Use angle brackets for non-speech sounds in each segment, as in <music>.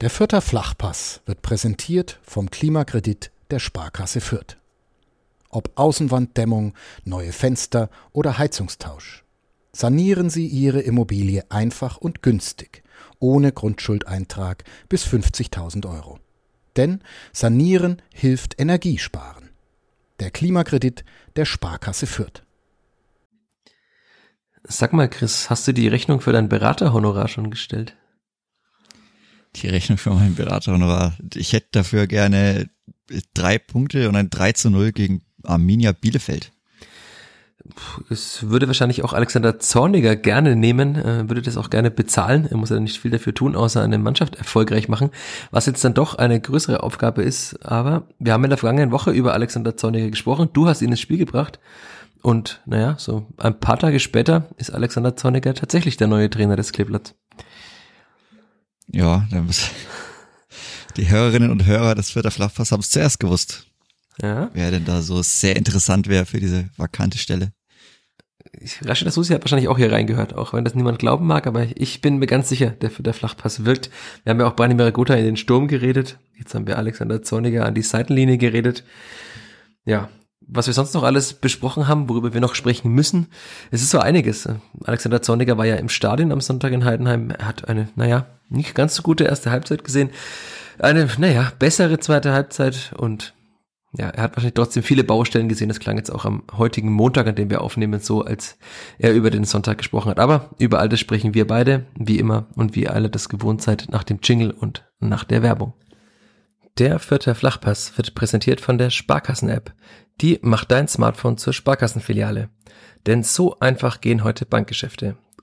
Der Fürther Flachpass wird präsentiert vom Klimakredit der Sparkasse Fürth. Ob Außenwanddämmung, neue Fenster oder Heizungstausch. Sanieren Sie Ihre Immobilie einfach und günstig, ohne Grundschuldeintrag bis 50.000 Euro. Denn Sanieren hilft Energiesparen. Der Klimakredit der Sparkasse Fürth. Sag mal, Chris, hast du die Rechnung für dein Beraterhonorar schon gestellt? Die Rechnung für meinen Beraterhonorar. Ich hätte dafür gerne drei Punkte und ein 3 zu 0 gegen Arminia Bielefeld. Es würde wahrscheinlich auch Alexander Zorniger gerne nehmen, äh, würde das auch gerne bezahlen. Er muss ja nicht viel dafür tun, außer eine Mannschaft erfolgreich machen, was jetzt dann doch eine größere Aufgabe ist. Aber wir haben in der vergangenen Woche über Alexander Zorniger gesprochen. Du hast ihn ins Spiel gebracht. Und naja, so ein paar Tage später ist Alexander Zorniger tatsächlich der neue Trainer des Kleeblatts. Ja, dann muss die Hörerinnen und Hörer des Vierter Flachpass haben es zuerst gewusst. Ja. Wer denn da so sehr interessant wäre für diese vakante Stelle. Rashida Susi hat wahrscheinlich auch hier reingehört, auch wenn das niemand glauben mag, aber ich bin mir ganz sicher, der, der Flachpass wirkt. Wir haben ja auch Brani Meragota in den Sturm geredet. Jetzt haben wir Alexander Zorniger an die Seitenlinie geredet. Ja, was wir sonst noch alles besprochen haben, worüber wir noch sprechen müssen. Es ist so einiges. Alexander Zorniger war ja im Stadion am Sonntag in Heidenheim. Er hat eine, naja, nicht ganz so gute erste Halbzeit gesehen. Eine, naja, bessere zweite Halbzeit und ja, er hat wahrscheinlich trotzdem viele Baustellen gesehen. Das klang jetzt auch am heutigen Montag, an dem wir aufnehmen, so, als er über den Sonntag gesprochen hat. Aber über all das sprechen wir beide, wie immer und wie alle das gewohnt seid, nach dem Jingle und nach der Werbung. Der vierte Flachpass wird präsentiert von der Sparkassen-App. Die macht dein Smartphone zur Sparkassenfiliale. Denn so einfach gehen heute Bankgeschäfte.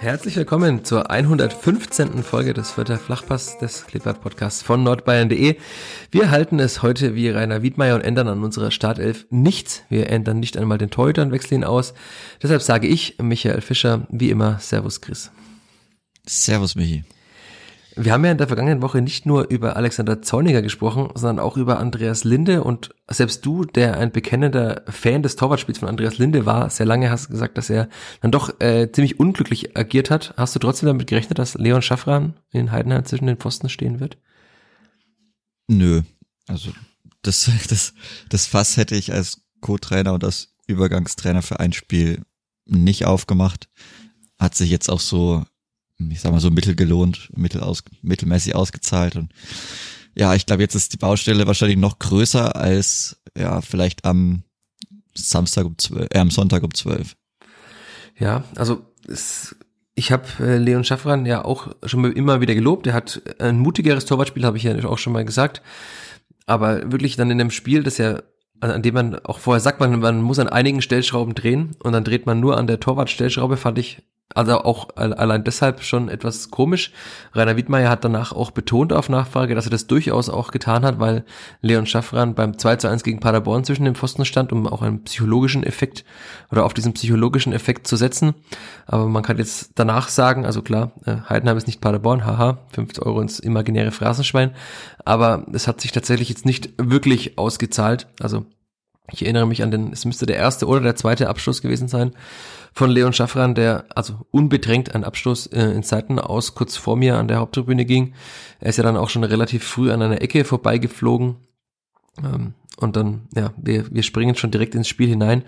Herzlich willkommen zur 115. Folge des Vierter Flachpass des Kleeblatt Podcasts von nordbayern.de. Wir halten es heute wie Rainer Wiedmeier und ändern an unserer Startelf nichts. Wir ändern nicht einmal den Torhüter und wechseln ihn aus. Deshalb sage ich, Michael Fischer, wie immer, Servus Chris. Servus Michi. Wir haben ja in der vergangenen Woche nicht nur über Alexander Zorniger gesprochen, sondern auch über Andreas Linde und selbst du, der ein bekennender Fan des Torwartspiels von Andreas Linde war, sehr lange hast gesagt, dass er dann doch äh, ziemlich unglücklich agiert hat. Hast du trotzdem damit gerechnet, dass Leon Schaffran in Heidenheim zwischen den Pfosten stehen wird? Nö, also das, <laughs> das, das Fass hätte ich als Co-Trainer und als Übergangstrainer für ein Spiel nicht aufgemacht. Hat sich jetzt auch so ich sag mal so mittel gelohnt, mittel aus, mittelmäßig ausgezahlt und ja, ich glaube, jetzt ist die Baustelle wahrscheinlich noch größer als ja vielleicht am Samstag um zwölf, äh, am Sonntag um zwölf. Ja, also es, ich habe äh, Leon Schaffran ja auch schon immer wieder gelobt. Er hat ein mutigeres Torwartspiel, habe ich ja auch schon mal gesagt. Aber wirklich dann in einem Spiel, das ja an dem man auch vorher sagt, man, man muss an einigen Stellschrauben drehen und dann dreht man nur an der Torwartstellschraube, fand ich also auch allein deshalb schon etwas komisch. Rainer Wiedmeier hat danach auch betont auf Nachfrage, dass er das durchaus auch getan hat, weil Leon Schaffran beim 2 zu 1 gegen Paderborn zwischen dem Pfosten stand, um auch einen psychologischen Effekt oder auf diesen psychologischen Effekt zu setzen. Aber man kann jetzt danach sagen, also klar, äh, Heidenheim ist nicht Paderborn, haha, 50 Euro ins imaginäre Phrasenschwein. Aber es hat sich tatsächlich jetzt nicht wirklich ausgezahlt. Also ich erinnere mich an den, es müsste der erste oder der zweite Abschluss gewesen sein von Leon Schaffran, der also unbedrängt einen Abschluss äh, in Zeiten aus kurz vor mir an der Haupttribüne ging. Er ist ja dann auch schon relativ früh an einer Ecke vorbeigeflogen. Ähm, und dann, ja, wir, wir springen schon direkt ins Spiel hinein.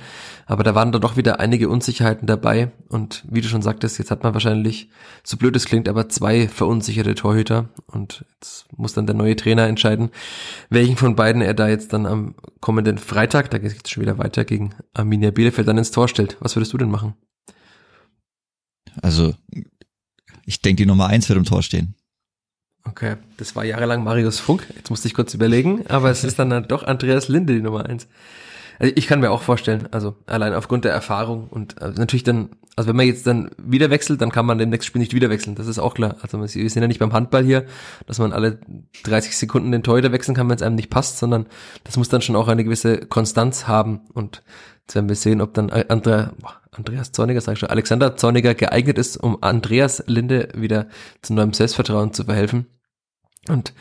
Aber da waren dann doch wieder einige Unsicherheiten dabei. Und wie du schon sagtest, jetzt hat man wahrscheinlich, so blöd es klingt, aber zwei verunsicherte Torhüter. Und jetzt muss dann der neue Trainer entscheiden, welchen von beiden er da jetzt dann am kommenden Freitag, da geht es schon wieder weiter, gegen Arminia Bielefeld dann ins Tor stellt. Was würdest du denn machen? Also, ich denke, die Nummer eins wird im Tor stehen. Okay, das war jahrelang Marius Funk. Jetzt musste ich kurz überlegen, aber es ist dann doch Andreas Linde die Nummer eins. Also ich kann mir auch vorstellen, also allein aufgrund der Erfahrung und also natürlich dann Also wenn man jetzt dann wieder wechselt, dann kann man im nächsten Spiel nicht wieder wechseln. Das ist auch klar. Also wir sind ja nicht beim Handball hier, dass man alle 30 Sekunden den Torhüter wechseln kann, wenn es einem nicht passt, sondern das muss dann schon auch eine gewisse Konstanz haben. Und jetzt werden wir sehen, ob dann Andrea, Andreas Zorniger, sag ich schon, Alexander Zorniger geeignet ist, um Andreas Linde wieder zu neuem Selbstvertrauen zu verhelfen. Und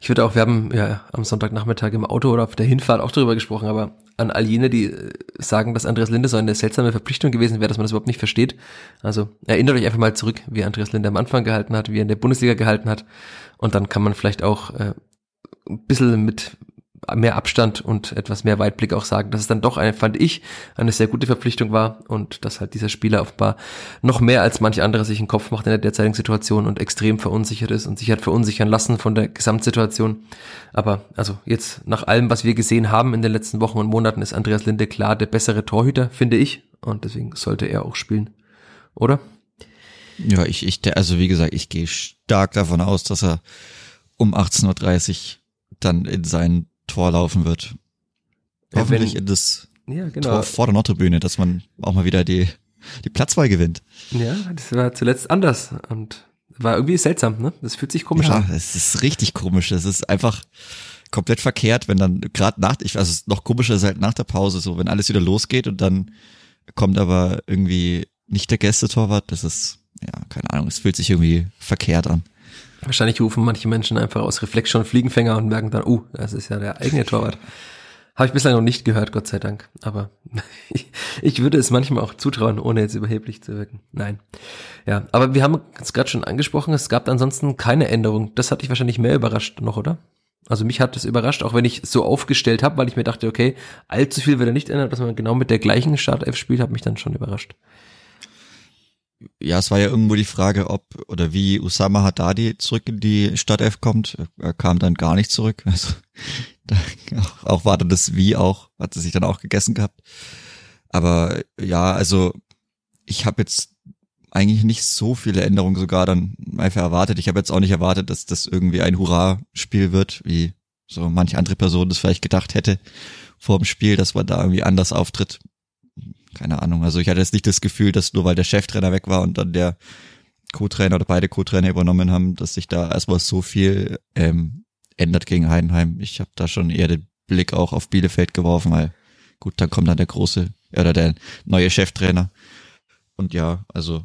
ich würde auch, wir haben ja am Sonntagnachmittag im Auto oder auf der Hinfahrt auch darüber gesprochen, aber an all jene, die äh, sagen, dass Andreas Linde so eine seltsame Verpflichtung gewesen wäre, dass man das überhaupt nicht versteht. Also erinnert euch einfach mal zurück, wie Andreas Linde am Anfang gehalten hat, wie er in der Bundesliga gehalten hat. Und dann kann man vielleicht auch äh, ein bisschen mit mehr Abstand und etwas mehr Weitblick auch sagen, dass es dann doch eine, fand ich, eine sehr gute Verpflichtung war und dass halt dieser Spieler offenbar noch mehr als manch andere sich einen Kopf macht in der derzeitigen Situation und extrem verunsichert ist und sich hat verunsichern lassen von der Gesamtsituation. Aber also jetzt nach allem, was wir gesehen haben in den letzten Wochen und Monaten, ist Andreas Linde klar der bessere Torhüter, finde ich. Und deswegen sollte er auch spielen. Oder? Ja, ich, ich, also wie gesagt, ich gehe stark davon aus, dass er um 18.30 Uhr dann in seinen Tor laufen wird. Hoffentlich in das ja, genau. Tor vor der Nordtribüne, dass man auch mal wieder die, die Platzwahl gewinnt. Ja, das war zuletzt anders und war irgendwie seltsam, ne? Das fühlt sich komisch ja, an. Ja, es ist richtig komisch. Es ist einfach komplett verkehrt, wenn dann gerade nach, ich also noch komischer ist halt nach der Pause so, wenn alles wieder losgeht und dann kommt aber irgendwie nicht der Gästetorwart. Das ist, ja, keine Ahnung, es fühlt sich irgendwie verkehrt an. Wahrscheinlich rufen manche Menschen einfach aus Reflex schon Fliegenfänger und merken dann, uh, das ist ja der eigene Torwart. Habe ich bislang noch nicht gehört, Gott sei Dank. Aber <laughs> ich, ich würde es manchmal auch zutrauen, ohne jetzt überheblich zu wirken. Nein. Ja, aber wir haben es gerade schon angesprochen, es gab ansonsten keine Änderung. Das hat dich wahrscheinlich mehr überrascht noch, oder? Also mich hat das überrascht, auch wenn ich so aufgestellt habe, weil ich mir dachte, okay, allzu viel wird er nicht ändern, dass man genau mit der gleichen Startelf spielt, hat mich dann schon überrascht ja, es war ja irgendwo die Frage, ob oder wie Usama Haddadi zurück in die Stadtelf kommt. Er kam dann gar nicht zurück. <laughs> Also da, auch, auch war dann das Wie auch, hat er sich dann auch gegessen gehabt. Aber ja, also ich habe jetzt eigentlich nicht so viele Änderungen sogar dann einfach erwartet. Ich habe jetzt auch nicht erwartet, dass das irgendwie ein Hurra-Spiel wird, wie so manche andere Person das vielleicht gedacht hätte vor dem Spiel, dass man da irgendwie anders auftritt keine Ahnung. Also ich hatte jetzt nicht das Gefühl, dass nur weil der Cheftrainer weg war und dann der Co-Trainer oder beide Co-Trainer übernommen haben, dass sich da erstmal so viel ähm, ändert gegen Heidenheim. Ich habe da schon eher den Blick auch auf Bielefeld geworfen, weil gut, dann kommt dann der große oder der neue Cheftrainer. Und ja, also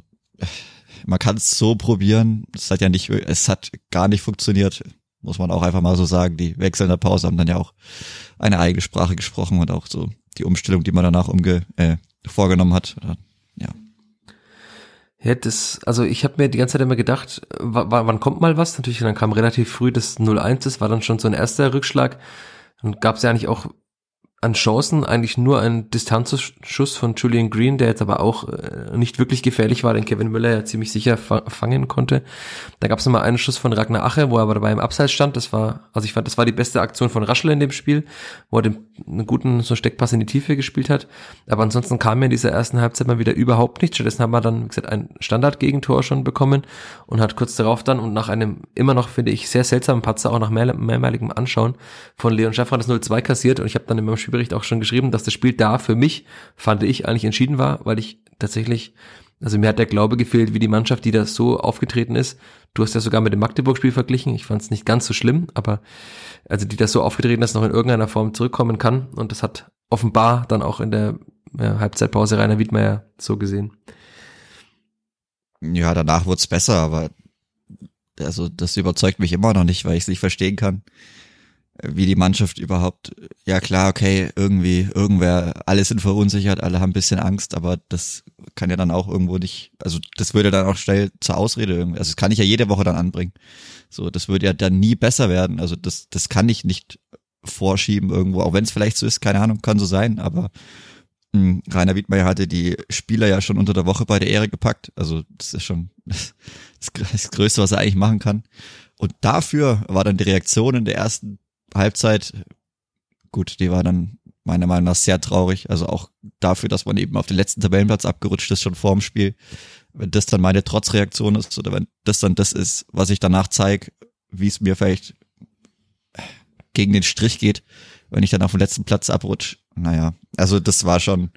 man kann es so probieren. Es hat ja nicht, es hat gar nicht funktioniert, muss man auch einfach mal so sagen. Die Wechsel in der Pause haben dann ja auch eine eigene Sprache gesprochen und auch so die Umstellung, die man danach umge, äh, vorgenommen hat. Ja. Ja, das, also ich habe mir die ganze Zeit immer gedacht, wann kommt mal was? Natürlich, dann kam relativ früh das 0-1, das war dann schon so ein erster Rückschlag. Dann gab es ja eigentlich auch an Chancen eigentlich nur ein Distanzschuss von Julian Green, der jetzt aber auch äh, nicht wirklich gefährlich war, den Kevin Müller ja ziemlich sicher fangen konnte. Da gab es nochmal einen Schuss von Ragnar Ache, wo er aber dabei im Abseits stand. Das war, also ich fand, das war die beste Aktion von Raschel in dem Spiel, wo er den, einen guten so Steckpass in die Tiefe gespielt hat. Aber ansonsten kam mir in dieser ersten Halbzeit mal wieder überhaupt nichts. Stattdessen haben wir dann, wie gesagt, ein Standardgegentor schon bekommen und hat kurz darauf dann und nach einem immer noch, finde ich, sehr seltsamen Patzer, auch nach mehr, mehrmaligem Anschauen von Leon Schaffner das 0-2 kassiert und ich habe dann immer Spielbericht auch schon geschrieben, dass das Spiel da für mich, fand ich, eigentlich entschieden war, weil ich tatsächlich, also mir hat der Glaube gefehlt, wie die Mannschaft, die da so aufgetreten ist. Du hast ja sogar mit dem Magdeburg-Spiel verglichen. Ich fand es nicht ganz so schlimm, aber also die das so aufgetreten ist, noch in irgendeiner Form zurückkommen kann. Und das hat offenbar dann auch in der ja, Halbzeitpause Rainer Wiedmeier so gesehen. Ja, danach wurde es besser, aber also das überzeugt mich immer noch nicht, weil ich es nicht verstehen kann, wie die Mannschaft überhaupt, ja klar, okay, irgendwie, irgendwer, alle sind verunsichert, alle haben ein bisschen Angst, aber das kann ja dann auch irgendwo nicht, also das würde dann auch schnell zur Ausrede irgendwie, also das kann ich ja jede Woche dann anbringen. So, das würde ja dann nie besser werden, also das, das kann ich nicht vorschieben irgendwo, auch wenn es vielleicht so ist, keine Ahnung, kann so sein, aber mh, hm, Rainer Wiedmeier hatte die Spieler ja schon unter der Woche bei der Ehre gepackt, also das ist schon <laughs> das, das Größte, was er eigentlich machen kann. Und dafür war dann die Reaktion in der ersten Halbzeit, gut, die war dann meiner Meinung nach sehr traurig. Also auch dafür, dass man eben auf den letzten Tabellenplatz abgerutscht ist, schon vorm Spiel. Wenn das dann meine Trotzreaktion ist oder wenn das dann das ist, was ich danach zeige, wie es mir vielleicht gegen den Strich geht, wenn ich dann auf dem letzten Platz abrutsche. Naja, also das war schon,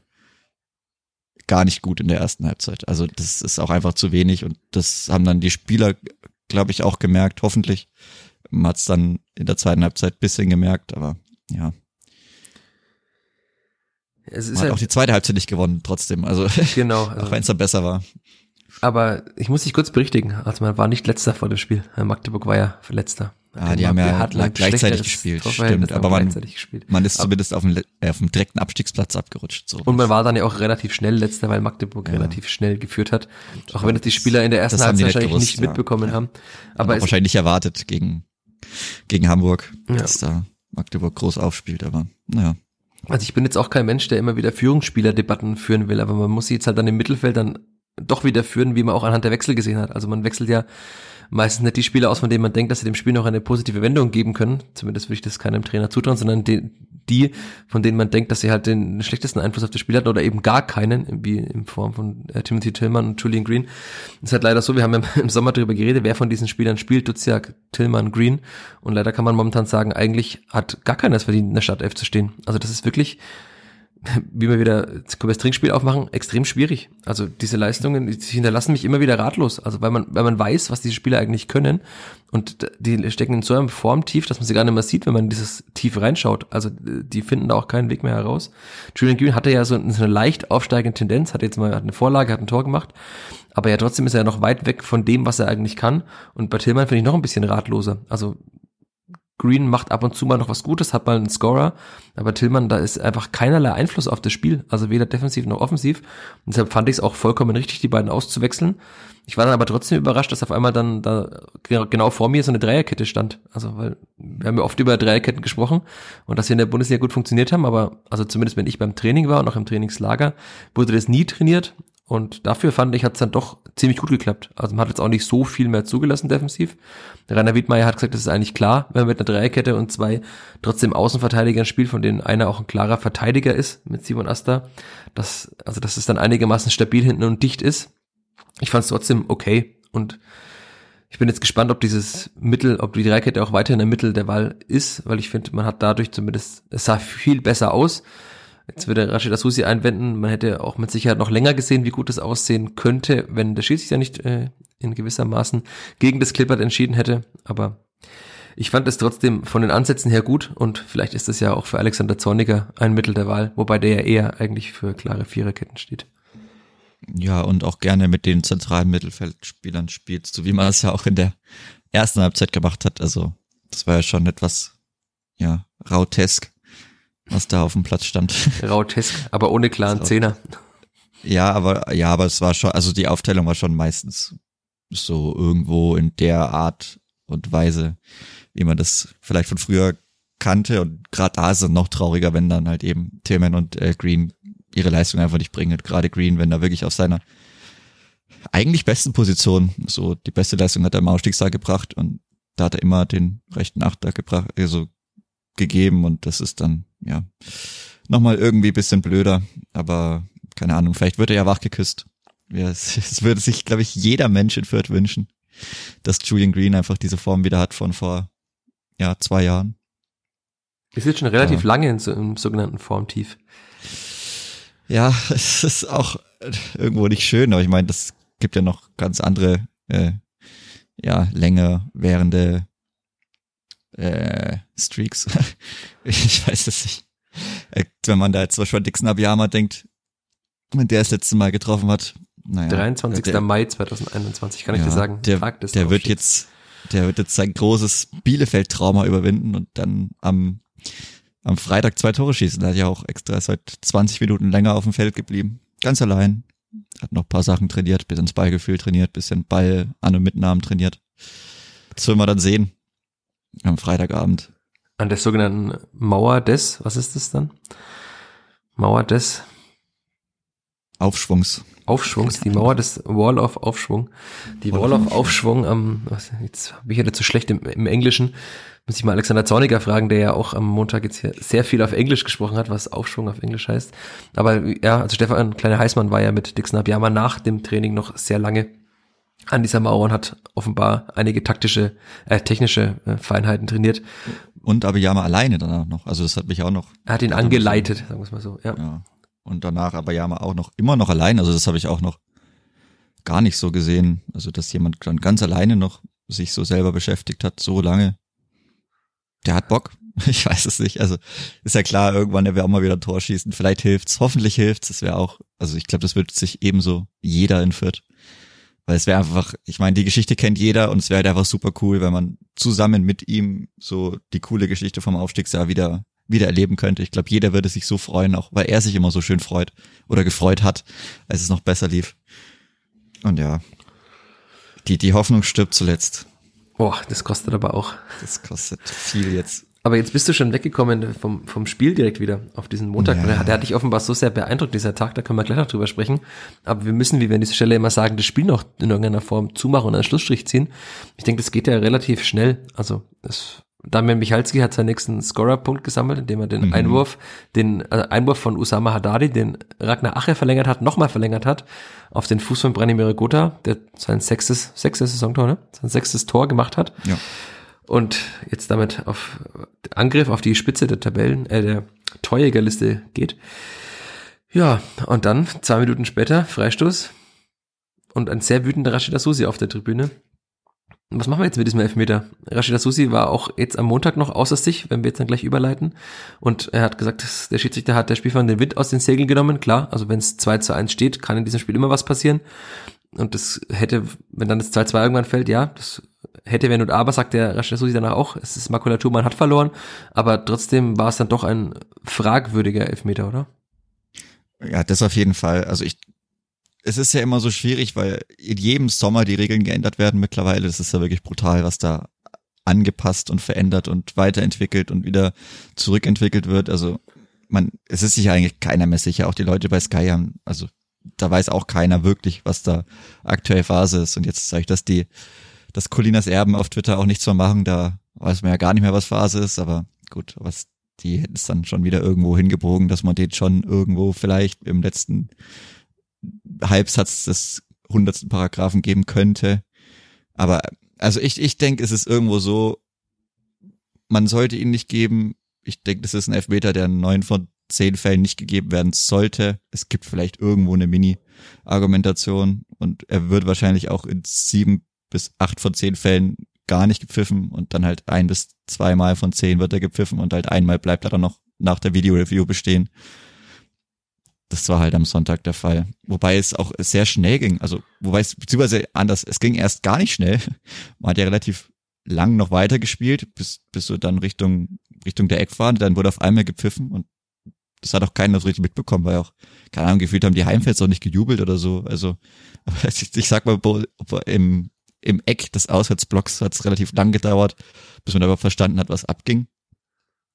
gar nicht gut in der ersten Halbzeit. Also das ist auch einfach zu wenig und das haben dann die Spieler, glaube ich, auch gemerkt, hoffentlich. Man hat es dann in der zweiten Halbzeit bisschen gemerkt, aber ja. Es ist Man hat halt, auch die zweite Halbzeit nicht gewonnen, trotzdem. Also, <laughs> genau. <laughs> auch Also, wenn es dann besser war. aber ich muss dich kurz berichtigen. Also man war nicht letzter vor dem Spiel. Magdeburg war ja letzter. Ah, die haben ja hat gleichzeitig gespielt, stimmt, aber man-. Man ist zumindest auf dem, äh, auf dem direkten Abstiegsplatz abgerutscht. So. Und man war dann ja auch relativ schnell letzter, weil Magdeburg relativ schnell geführt hat. Auch wenn es die Spieler in der ersten Das haben Halbzeit wahrscheinlich gewusst, nicht ja. mitbekommen haben. aber Aber es, wahrscheinlich nicht erwartet gegen, gegen Hamburg, Ja. dass da Magdeburg groß aufspielt, aber naja. also ich bin jetzt auch kein Mensch, der immer wieder Führungsspielerdebatten führen will, aber man muss sie jetzt halt dann im Mittelfeld dann doch wieder führen, wie man auch anhand der Wechsel gesehen hat. Also man wechselt ja meistens nicht die Spieler aus, von denen man denkt, dass sie dem Spiel noch eine positive Wendung geben können. Zumindest würde ich das keinem Trainer zutrauen, sondern die, die von denen man denkt, dass sie halt den schlechtesten Einfluss auf das Spiel hatten oder eben gar keinen, wie in Form von äh, Timothy Tillman und Julian Green. Es ist halt leider so, wir haben ja <laughs> im Sommer darüber geredet, wer von diesen Spielern spielt, Duziak, Tillman, Green. Und leider kann man momentan sagen, eigentlich hat gar keiner es verdient, in der Startelf zu stehen. Also das ist wirklich, wie wir wieder das Trinkspiel aufmachen, extrem schwierig. Also diese Leistungen, die hinterlassen mich immer wieder ratlos. Also weil man, weil man weiß, was diese Spieler eigentlich können und die stecken in so einem Formtief, dass man sie gar nicht mehr sieht, wenn man in dieses Tief reinschaut. Also die finden da auch keinen Weg mehr heraus. Julian Green hatte ja so eine leicht aufsteigende Tendenz, hat jetzt mal eine Vorlage, hat ein Tor gemacht, aber ja trotzdem ist er noch weit weg von dem, was er eigentlich kann. Und bei Tillmann finde ich noch ein bisschen ratloser. Also Green macht ab und zu mal noch was Gutes, hat mal einen Scorer, aber Tillmann, da ist einfach keinerlei Einfluss auf das Spiel, also weder defensiv noch offensiv. Und deshalb fand ich es auch vollkommen richtig, die beiden auszuwechseln. Ich war dann aber trotzdem überrascht, dass auf einmal dann da genau vor mir so eine Dreierkette stand. Also, weil wir haben ja oft über Dreierketten gesprochen und dass sie in der Bundesliga gut funktioniert haben, aber also zumindest wenn ich beim Training war und auch im Trainingslager, wurde das nie trainiert. Und dafür fand ich, hat es dann doch ziemlich gut geklappt. Also man hat jetzt auch nicht so viel mehr zugelassen defensiv. Rainer Wiedmeier hat gesagt, das ist eigentlich klar, wenn man mit einer Dreierkette und zwei trotzdem Außenverteidigern spielt, von denen einer auch ein klarer Verteidiger ist mit Simon Asta, dass, also dass es dann einigermaßen stabil hinten und dicht ist. Ich fand es trotzdem okay und ich bin jetzt gespannt, ob dieses Mittel, ob die Dreierkette auch weiterhin ein Mittel der Wahl ist, weil ich finde, man hat dadurch zumindest, es sah viel besser aus. Jetzt würde Rashid Asusi einwenden, man hätte auch mit Sicherheit noch länger gesehen, wie gut es aussehen könnte, wenn der Schiedsrichter nicht äh, in gewissermaßen gegen das Clippert entschieden hätte. Aber ich fand es trotzdem von den Ansätzen her gut und vielleicht ist es ja auch für Alexander Zorniger ein Mittel der Wahl, wobei der ja eher eigentlich für klare Viererketten steht. Ja, und auch gerne mit den zentralen Mittelfeldspielern spielst, so wie man es ja auch in der ersten Halbzeit gemacht hat. Also, das war ja schon etwas, ja, rautesk, was da auf dem Platz stand. <laughs> Rautesk, aber ohne klaren. Zehner. Ja, aber, ja, aber es war schon, also die Aufteilung war schon meistens so irgendwo in der Art und Weise, wie man das vielleicht von früher kannte. Und gerade da ist es noch trauriger, wenn dann halt eben Tillman und äh, Green ihre Leistung einfach nicht bringen. Gerade Green, wenn er wirklich auf seiner eigentlich besten Position, so die beste Leistung hat er im Ausstiegstag gebracht und da hat er immer den rechten Achter gebracht, also gegeben und das ist dann, ja, nochmal irgendwie bisschen blöder, aber keine Ahnung, vielleicht wird er ja wachgeküsst. Ja, <laughs> es, es würde sich, glaube ich, jeder Mensch in Fürth wünschen, dass Julian Green einfach diese Form wieder hat von vor, ja, zwei Jahren. Ist jetzt schon relativ Ja. lange in so, im sogenannten Formtief. Ja, <laughs> es ist auch irgendwo nicht schön, aber ich meine, das gibt ja noch ganz andere, äh, ja, länger währende äh, Streaks. <laughs> ich weiß es nicht. Äh, Wenn man da jetzt zum Beispiel an Dixon Abiyama denkt, wenn der das letzte Mal getroffen hat, naja. 23. der, Mai 2021, kann ich ja, dir sagen. Der, Tag des der wird jetzt, der wird jetzt sein großes Bielefeld-Trauma überwinden und dann am, am Freitag zwei Tore schießen. Da hat ja auch extra heute 20 Minuten länger auf dem Feld geblieben. Ganz allein. Hat noch ein paar Sachen trainiert, bisschen das Ballgefühl trainiert, bisschen Ball an und Mitnahmen trainiert. Das will man dann sehen. Am Freitagabend. An der sogenannten Mauer des, was ist das dann? Mauer des Aufschwungs. Aufschwungs, die Mauer des Wall of Aufschwung. Die Wall of Aufschwung am, was, jetzt bin ich ja nicht so schlecht im, im Englischen. Muss ich mal Alexander Zorniger fragen, der ja auch am Montag jetzt hier sehr viel auf Englisch gesprochen hat, was Aufschwung auf Englisch heißt. Aber ja, also Stefan Kleine Heißmann war ja mit Dixon Abiyama nach dem Training noch sehr lange an dieser Mauer und hat offenbar einige taktische, äh, technische äh, Feinheiten trainiert. Und Abiyama alleine dann auch noch. Also das hat mich auch noch. Er hat ihn angeleitet, sagen wir es mal so. Ja. Ja. und danach aber ja auch noch immer noch allein. Also das habe ich auch noch gar nicht so gesehen. Also dass jemand dann ganz alleine noch sich so selber beschäftigt hat, so lange. Der hat Bock. <laughs> Ich weiß es nicht. Also ist ja klar, irgendwann er wird auch mal wieder ein Tor schießen. Vielleicht hilft's, hoffentlich hilft's. Das wäre auch, also ich glaube, das wird sich ebenso jeder in Fürth. Weil es wäre einfach, ich meine, die Geschichte kennt jeder und es wäre halt einfach super cool, wenn man zusammen mit ihm so die coole Geschichte vom Aufstiegsjahr wieder wieder erleben könnte. Ich glaube, jeder würde sich so freuen, auch weil er sich immer so schön freut oder gefreut hat, als es noch besser lief. Und ja, die, die Hoffnung stirbt zuletzt. Boah, das kostet aber auch. Das kostet viel jetzt. Aber jetzt bist du schon weggekommen vom, vom Spiel direkt wieder auf diesen Montag. Ja. Der, der hat dich offenbar so sehr beeindruckt, dieser Tag, da können wir gleich noch drüber sprechen. Aber wir müssen, wie wir an dieser Stelle immer sagen, das Spiel noch in irgendeiner Form zumachen und einen Schlussstrich ziehen. Ich denke, das geht ja relativ schnell. Also es Damian Michalski hat seinen nächsten Scorer-Punkt gesammelt, indem er den mhm. Einwurf, den äh, Einwurf von Usama Haddadi, den Ragnar Ache verlängert hat, nochmal verlängert hat, auf den Fuß von Branimir Gotha, der sein sechstes, sechstes Saisontor, ne? Sein sechstes Tor gemacht hat. Ja. Und jetzt damit auf Angriff auf die Spitze der Tabellen, äh, der Torjägerliste geht. Ja, und dann, zwei Minuten später, Freistoß und ein sehr wütender Rashida Susi auf der Tribüne, was machen wir jetzt mit diesem Elfmeter? Rashida Susi war auch jetzt am Montag noch außer sich, wenn wir jetzt dann gleich überleiten. Und er hat gesagt, der Schiedsrichter hat der Spielfang den Wind aus den Segeln genommen. Klar, also wenn es 2 zu 1 steht, kann in diesem Spiel immer was passieren. Und das hätte, wenn dann das 2-2 irgendwann fällt, ja, das hätte, wenn und aber, sagt der Rashida Susi danach auch, es ist Makulatur, man hat verloren. Aber trotzdem war es dann doch ein fragwürdiger Elfmeter, oder? Ja, das auf jeden Fall. Also ich es ist ja immer so schwierig, weil in jedem Sommer die Regeln geändert werden mittlerweile. Das ist ja wirklich brutal, was da angepasst und verändert und weiterentwickelt und wieder zurückentwickelt wird. Also man, es ist sich eigentlich keiner mehr sicher. Auch die Leute bei Sky haben, also da weiß auch keiner wirklich, was da aktuell Phase ist. Und jetzt sage ich, dass die, dass Colinas Erben auf Twitter auch nichts mehr machen, da weiß man ja gar nicht mehr, was Phase ist, aber gut, was die hätten es dann schon wieder irgendwo hingebogen, dass man den schon irgendwo vielleicht im letzten Halbsatz des hundertsten Paragraphen geben könnte. Aber also ich, ich denke, es ist irgendwo so, man sollte ihn nicht geben. Ich denke, das ist ein Elfmeter, der neun von zehn Fällen nicht gegeben werden sollte. Es gibt vielleicht irgendwo eine Mini-Argumentation und er wird wahrscheinlich auch in sieben bis acht von zehn Fällen gar nicht gepfiffen und dann halt ein bis zweimal von zehn wird er gepfiffen und halt einmal bleibt er dann noch nach der Video-Review bestehen. Das war halt am Sonntag der Fall. Wobei es auch sehr schnell ging. Also, wobei es, beziehungsweise anders, es ging erst gar nicht schnell. <laughs> Man hat ja relativ lang noch weiter gespielt, bis, bis so dann Richtung, Richtung der Eckfahne. Dann wurde auf einmal gepfiffen und das hat auch keiner so richtig mitbekommen, weil auch, keine Ahnung, gefühlt haben die Heimfans auch nicht gejubelt oder so. Also, <laughs> aber ich, ich sag mal, im, im Eck des Auswärtsblocks hat es relativ lang gedauert, bis man aber verstanden hat, was abging.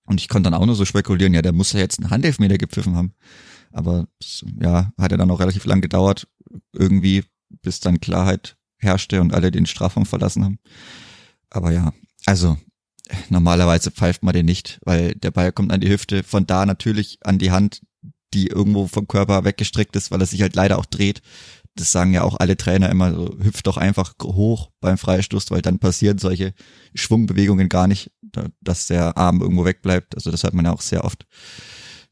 Und ich konnte dann auch nur so spekulieren, ja, der muss ja jetzt einen Handelfmeter gepfiffen haben. Aber ja, hat ja dann auch relativ lang gedauert, irgendwie, bis dann Klarheit herrschte und alle den Strafraum verlassen haben. Aber ja, also normalerweise pfeift man den nicht, weil der Ball kommt an die Hüfte, von da natürlich an die Hand, die irgendwo vom Körper weggestreckt ist, weil er sich halt leider auch dreht. Das sagen ja auch alle Trainer immer, so, hüpft doch einfach hoch beim Freistoß, weil dann passieren solche Schwungbewegungen gar nicht, dass der Arm irgendwo wegbleibt. Also das hat man ja auch sehr oft.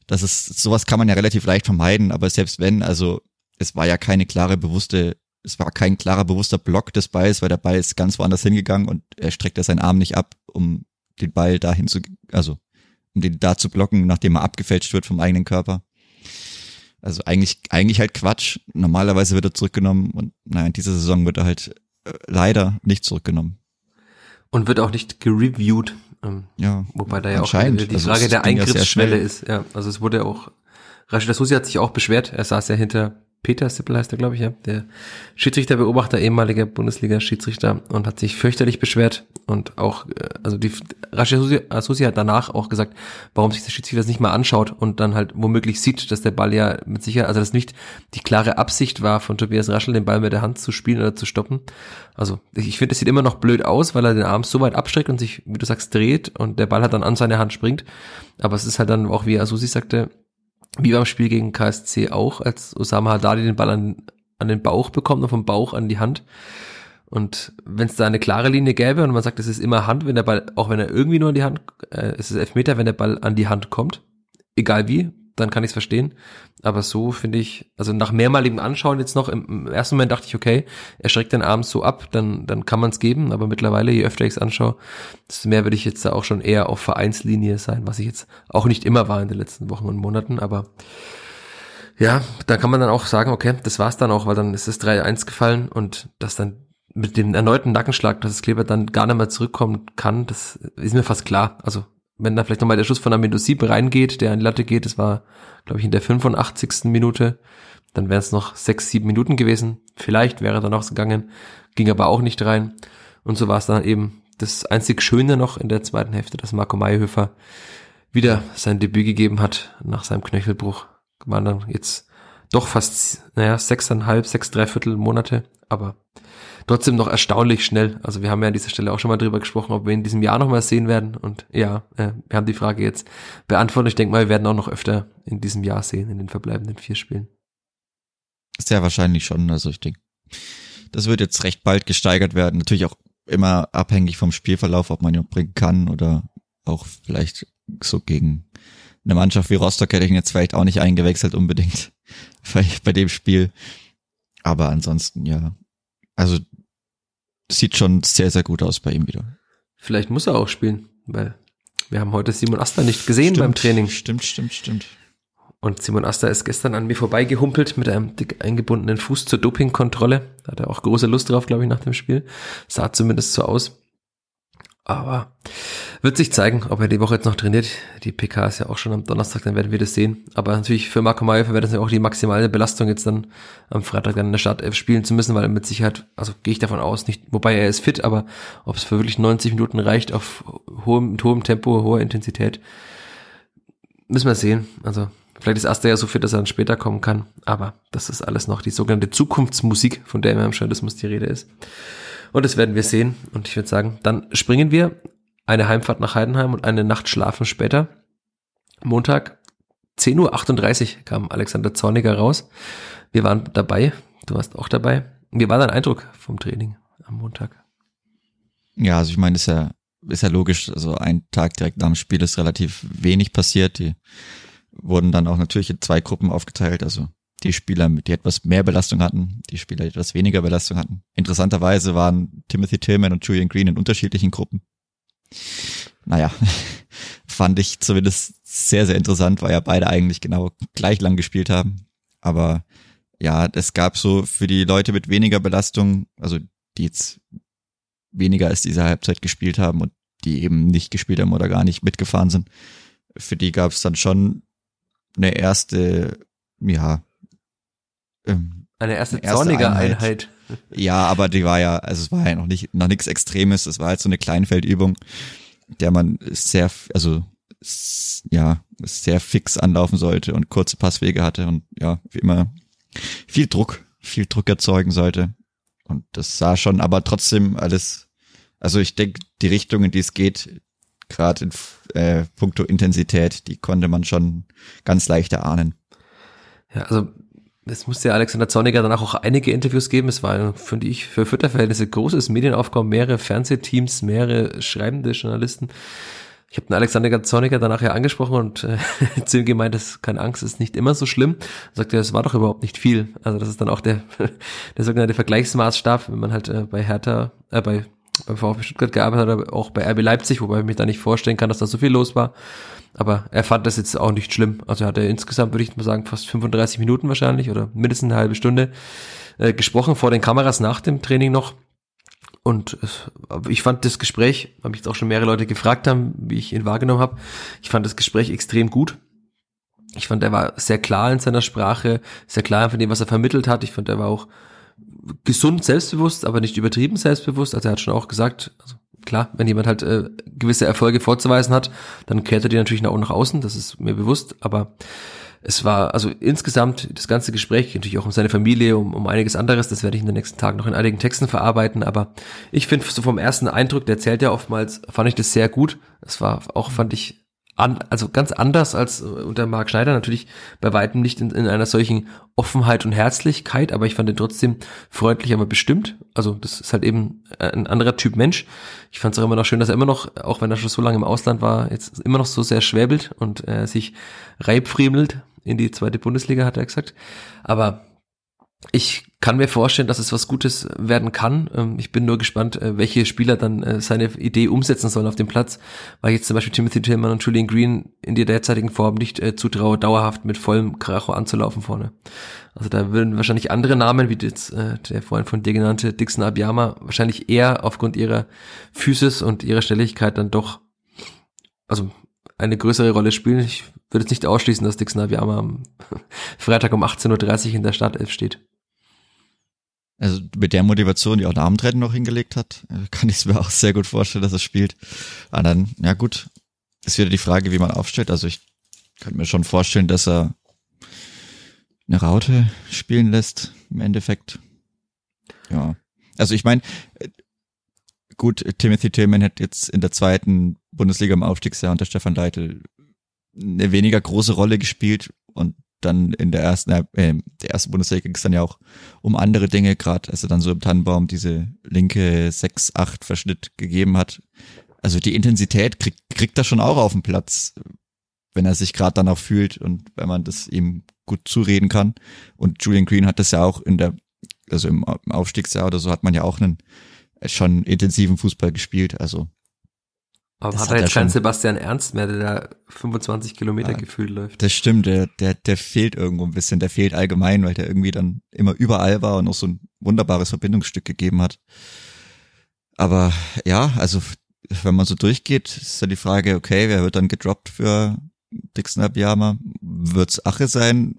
Das ist, sowas kann man ja relativ leicht vermeiden, aber selbst wenn, also es war ja keine klare, bewusste, es war kein klarer, bewusster Block des Balls, weil der Ball ist ganz woanders hingegangen und er streckt ja seinen Arm nicht ab, um den Ball dahin zu, also um den da zu blocken, nachdem er abgefälscht wird vom eigenen Körper. Also eigentlich, eigentlich halt Quatsch. Normalerweise wird er zurückgenommen und naja, in dieser Saison wird er halt äh, leider nicht zurückgenommen. Und wird auch nicht gereviewt. Ähm, ja, wobei da ja auch die, die also Frage der Eingriffsschwelle ist. Ja, also es wurde auch, Rashida Susi hat sich auch beschwert. Er saß ja hinter Peter Sippel heißt er, glaube ich, ja, der Schiedsrichterbeobachter, ehemaliger Bundesliga-Schiedsrichter und hat sich fürchterlich beschwert und auch, äh, also die Rashida Susi hat danach auch gesagt, warum sich der Schiedsrichter das nicht mal anschaut und dann halt womöglich sieht, dass der Ball ja mit Sicherheit, also das nicht die klare Absicht war von Tobias Raschel, den Ball mit der Hand zu spielen oder zu stoppen. Also ich finde, das sieht immer noch blöd aus, weil er den Arm so weit abstreckt und sich, wie du sagst, dreht und der Ball hat dann an seine Hand springt. Aber es ist halt dann auch, wie Asusi sagte, wie beim Spiel gegen KSC auch, als Osama Haddadi den Ball an, an den Bauch bekommt und vom Bauch an die Hand. Und wenn es da eine klare Linie gäbe und man sagt, es ist immer Hand, wenn der Ball, auch wenn er irgendwie nur an die Hand, äh, es ist Elfmeter, wenn der Ball an die Hand kommt, egal wie, dann kann ich es verstehen. Aber so finde ich, also nach mehrmaligem Anschauen jetzt noch, im, im, ersten Moment dachte ich, okay, er schreckt den abends so ab, dann, dann kann man es geben. Aber mittlerweile, je öfter ich es anschaue, desto mehr würde ich jetzt da auch schon eher auf Vereinslinie sein, was ich jetzt auch nicht immer war in den letzten Wochen und Monaten. Aber ja, da kann man dann auch sagen, okay, das war's dann auch, weil dann ist es 3-1 gefallen und das dann mit dem erneuten Nackenschlag, dass das Kleber dann gar nicht mehr zurückkommen kann, das ist mir fast klar. Also wenn da vielleicht nochmal der Schuss von Amendo Sieb reingeht, der an die Latte geht, das war, glaube ich, in der 85. Minute, dann wären es noch sechs, sieben Minuten gewesen. Vielleicht wäre er noch gegangen, ging aber auch nicht rein. Und so war es dann eben das einzig Schöne noch in der zweiten Hälfte, dass Marco Mayhöfer wieder sein Debüt gegeben hat nach seinem Knöchelbruch. Waren dann jetzt doch fast, naja, sechseinhalb, sechs, dreiviertel Monate, aber trotzdem noch erstaunlich schnell. Also wir haben ja an dieser Stelle auch schon mal drüber gesprochen, ob wir in diesem Jahr noch mal sehen werden. Und ja, äh, wir haben die Frage jetzt beantwortet. Ich denke mal, wir werden auch noch öfter in diesem Jahr sehen, in den verbleibenden vier Spielen. Sehr wahrscheinlich schon. Also ich denke, das wird jetzt recht bald gesteigert werden. Natürlich auch immer abhängig vom Spielverlauf, ob man ihn bringen kann oder auch vielleicht so gegen eine Mannschaft wie Rostock hätte ich ihn jetzt vielleicht auch nicht eingewechselt unbedingt <laughs> bei dem Spiel. Aber ansonsten, ja. Also sieht schon sehr, sehr gut aus bei ihm wieder. Vielleicht muss er auch spielen, weil wir haben heute Simon Asta nicht gesehen stimmt, beim Training. Stimmt, stimmt, stimmt. Und Simon Asta ist gestern an mir vorbeigehumpelt mit einem dick eingebundenen Fuß zur Dopingkontrolle. Da hat er auch große Lust drauf, glaube ich, nach dem Spiel. Sah zumindest so aus. Aber wird sich zeigen, ob er die Woche jetzt noch trainiert. Die PK ist ja auch schon am Donnerstag, dann werden wir das sehen. Aber natürlich für Marco Mayer wäre das ja auch die maximale Belastung, jetzt dann am Freitag dann in der Startelf spielen zu müssen, weil er mit Sicherheit, also gehe ich davon aus, nicht, wobei er ist fit, aber ob es für wirklich 90 Minuten reicht auf hohem, mit hohem Tempo, hoher Intensität, müssen wir sehen. Also vielleicht ist Asta ja so fit, dass er dann später kommen kann. Aber das ist alles noch die sogenannte Zukunftsmusik, von der im Journalismus die Rede ist. Und das werden wir sehen. Und ich würde sagen, dann springen wir eine Heimfahrt nach Heidenheim und eine Nacht schlafen später. Montag, 10.38 Uhr kam Alexander Zorniger raus. Wir waren dabei. Du warst auch dabei. Wie war dein Eindruck vom Training am Montag? Ja, also ich meine, ist ja, ist ja logisch. Also ein Tag direkt nach dem Spiel ist relativ wenig passiert. Die wurden dann auch natürlich in zwei Gruppen aufgeteilt. Also die Spieler, die etwas mehr Belastung hatten, die Spieler, die etwas weniger Belastung hatten. Interessanterweise waren Timothy Tillman und Julian Green in unterschiedlichen Gruppen. Naja, <laughs> fand ich zumindest sehr, sehr interessant, weil ja beide eigentlich genau gleich lang gespielt haben. Aber ja, es gab so für die Leute mit weniger Belastung, also die jetzt weniger als diese Halbzeit gespielt haben und die eben nicht gespielt haben oder gar nicht mitgefahren sind, für die gab es dann schon eine erste, ja, ähm, eine erste, eine erste zornige Einheit. Einheit. Ja, aber die war ja, also es war ja noch nicht, noch nichts Extremes. Es war halt so eine Kleinfeldübung, der man sehr, also ja, sehr fix anlaufen sollte und kurze Passwege hatte und ja, wie immer viel Druck, viel Druck erzeugen sollte. Und das sah schon, aber trotzdem alles, also ich denke, die Richtung, in die es geht, gerade in äh, puncto Intensität, die konnte man schon ganz leicht erahnen. Ja, also es musste Alexander Zorniger danach auch einige Interviews geben. Es war, finde ich, für Fütterverhältnisse großes Medienaufkommen, mehrere Fernsehteams, mehrere schreibende Journalisten. Ich habe den Alexander Zorniger danach ja angesprochen und äh, <laughs> zu ihm gemeint, dass keine Angst ist nicht immer so schlimm. Er sagte, es war doch überhaupt nicht viel. Also das ist dann auch der, <laughs> der sogenannte Vergleichsmaßstab, wenn man halt äh, bei Hertha, äh, bei beim VfB Stuttgart gearbeitet hat, aber auch bei RB Leipzig, wobei ich mich da nicht vorstellen kann, dass da so viel los war. Aber er fand das jetzt auch nicht schlimm. Also er hatte insgesamt, würde ich mal sagen, fast 35 Minuten wahrscheinlich oder mindestens eine halbe Stunde äh, gesprochen vor den Kameras nach dem Training noch. Und ich fand das Gespräch, habe ich jetzt auch schon mehrere Leute gefragt haben, wie ich ihn wahrgenommen habe. Ich fand das Gespräch extrem gut. Ich fand, er war sehr klar in seiner Sprache, sehr klar von dem, was er vermittelt hat. Ich fand, er war auch gesund selbstbewusst, aber nicht übertrieben selbstbewusst. Also er hat schon auch gesagt, also klar, wenn jemand halt äh, gewisse Erfolge vorzuweisen hat, dann kehrt er die natürlich nach, nach außen, das ist mir bewusst, aber es war also insgesamt das ganze Gespräch, natürlich auch um seine Familie, um, um einiges anderes, das werde ich in den nächsten Tagen noch in einigen Texten verarbeiten, aber ich finde so vom ersten Eindruck, der zählt ja oftmals, fand ich das sehr gut. Es war auch, fand ich, an, also ganz anders als unter Marc Schneider, natürlich bei weitem nicht in, in, einer solchen Offenheit und Herzlichkeit, aber ich fand ihn trotzdem freundlich, aber bestimmt. Also das ist halt eben ein anderer Typ Mensch. Ich fand es auch immer noch schön, dass er immer noch, auch wenn er schon so lange im Ausland war, jetzt immer noch so sehr schwäbelt und äh, sich reibfriemelt in die zweite Bundesliga, hat er gesagt. Aber ich kann mir vorstellen, dass es was Gutes werden kann. Ähm, ich bin nur gespannt, äh, welche Spieler dann äh, seine Idee umsetzen sollen auf dem Platz, weil ich jetzt zum Beispiel Timothy Tillman und Julian Green in der derzeitigen Form nicht äh, zutraue, dauerhaft mit vollem Karacho anzulaufen vorne. Also da würden wahrscheinlich andere Namen, wie jetzt der vorhin von dir genannte Dixon Abiyama, wahrscheinlich eher aufgrund ihrer Physis und ihrer Stelligkeit dann doch, also eine größere Rolle spielen. Ich würde jetzt nicht ausschließen, dass Dixon Abiyama am <laughs> Freitag um 18.30 Uhr in der Startelf steht. Also mit der Motivation, die auch Abendrennen noch hingelegt hat, äh, kann ich es mir auch sehr gut vorstellen, dass er spielt. Aber dann, ja gut, ist wieder die Frage, wie man aufstellt. Also ich könnte mir schon vorstellen, dass er eine Raute spielen lässt, im Endeffekt. Ja. Also ich meine, äh, gut, Timothy Tillman hat jetzt in der zweiten Bundesliga im Aufstiegsjahr unter Stefan Leitl eine weniger große Rolle gespielt und dann in der ersten, äh, der ersten Bundesliga ging es dann ja auch um andere Dinge, gerade als er dann so im Tannenbaum diese linke 6-8 Verschnitt gegeben hat. Also die Intensität kriegt, kriegt er schon auch auf den Platz, wenn er sich gerade dann auch fühlt und wenn man das ihm gut zureden kann. Und Julian Green hat das ja auch in der, also im Aufstiegsjahr oder so hat man ja auch einen schon intensiven Fußball gespielt. Also aber das hat er jetzt keinen Sebastian Ernst mehr, der da 25 Kilometer ja, gefühlt läuft. Das stimmt, der, der, der fehlt irgendwo ein bisschen. Der fehlt allgemein, weil der irgendwie dann immer überall war und auch so ein wunderbares Verbindungsstück gegeben hat. Aber ja, also wenn man so durchgeht, ist dann die Frage, okay, wer wird dann gedroppt für Dixon Abiyama? Wird's Ache sein?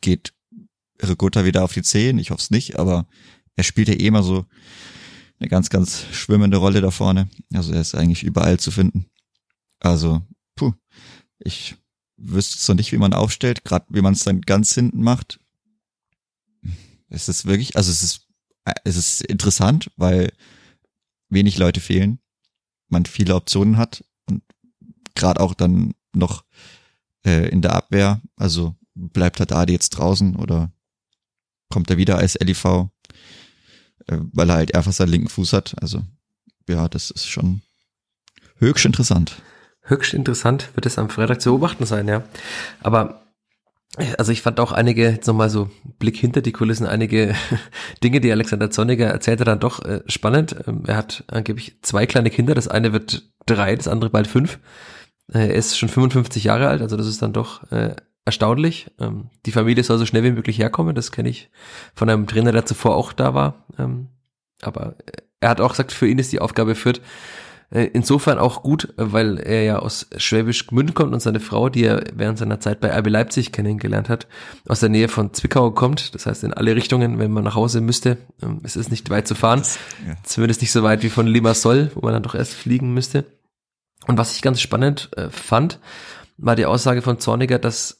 Geht Regota wieder auf die 10? Ich hoffe es nicht, aber er spielt ja eh immer so eine ganz, ganz schwimmende Rolle da vorne. Also er ist eigentlich überall zu finden. Also, puh, ich wüsste so nicht, wie man aufstellt, gerade wie man es dann ganz hinten macht. Es ist wirklich, also es ist, es ist interessant, weil wenig Leute fehlen, man viele Optionen hat und gerade auch dann noch äh, in der Abwehr, also bleibt Haddadi jetzt draußen oder kommt er wieder als LIV? Äh, weil er halt einfach seinen linken Fuß hat. Also ja, das ist schon höchst interessant. Höchst interessant wird es am Freitag zu beobachten sein, ja. Aber also ich fand auch einige, jetzt nochmal so Blick hinter die Kulissen, einige <laughs> Dinge, die Alexander Zorniger erzählte, dann doch äh, spannend. Ähm, er hat angeblich zwei kleine Kinder, das eine wird drei, das andere bald fünf. Äh, er ist schon 55 Jahre alt, also das ist dann doch äh, erstaunlich. Ähm, die Familie soll so schnell wie möglich herkommen, das kenne ich von einem Trainer, der zuvor auch da war. Ähm, aber er hat auch gesagt, für ihn ist die Aufgabe führt äh, insofern auch gut, weil er ja aus Schwäbisch Gmünd kommt und seine Frau, die er während seiner Zeit bei RB Leipzig kennengelernt hat, aus der Nähe von Zwickau kommt. Das heißt in alle Richtungen, wenn man nach Hause müsste, ähm, es ist nicht weit zu fahren. Das, ja. Zumindest nicht so weit wie von Limassol, wo man dann doch erst fliegen müsste. Und was ich ganz spannend äh, fand, war die Aussage von Zorniger, dass